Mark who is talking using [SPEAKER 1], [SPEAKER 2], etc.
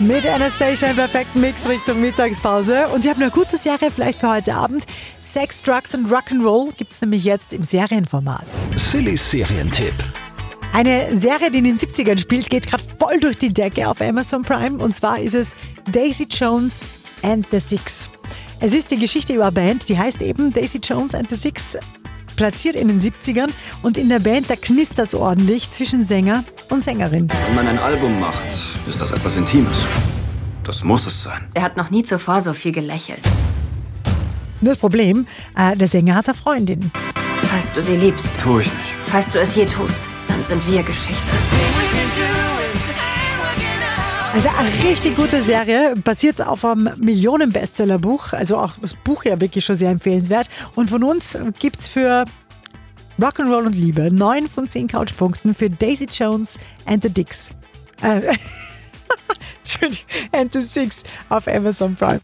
[SPEAKER 1] mit Anastasia im perfekten Mix Richtung Mittagspause. Und ich habe eine gute Serie vielleicht für heute Abend. Sex, Drugs und Rock'n'Roll gibt es nämlich jetzt im Serienformat.
[SPEAKER 2] Sillys Serientipp.
[SPEAKER 1] Eine Serie, die in den 70ern spielt, geht gerade voll durch die Decke auf Amazon Prime. Und zwar ist es Daisy Jones and the Six. Es ist die Geschichte über eine Band, die heißt eben Daisy Jones and the Six, platziert in den 70ern. Und in der Band, da knistert es ordentlich zwischen Sänger und Sängerin.
[SPEAKER 3] Wenn man ein Album macht, ist das etwas Intimes. Das muss es sein.
[SPEAKER 4] Er hat noch nie zuvor so viel gelächelt.
[SPEAKER 1] Nur das Problem, äh, der Sänger hat eine Freundin.
[SPEAKER 4] Falls du sie liebst,
[SPEAKER 3] Tue ich nicht.
[SPEAKER 4] falls du es je tust, dann sind wir Geschichte.
[SPEAKER 1] Also eine richtig gute Serie, basiert auf einem Millionen-Bestseller-Buch. Also auch das Buch ja wirklich schon sehr empfehlenswert. Und von uns gibt's für Rock'n'Roll und Liebe neun von zehn Couchpunkten für Daisy Jones and the Dicks. Äh, Entschuldigung, and the Six auf Amazon Prime.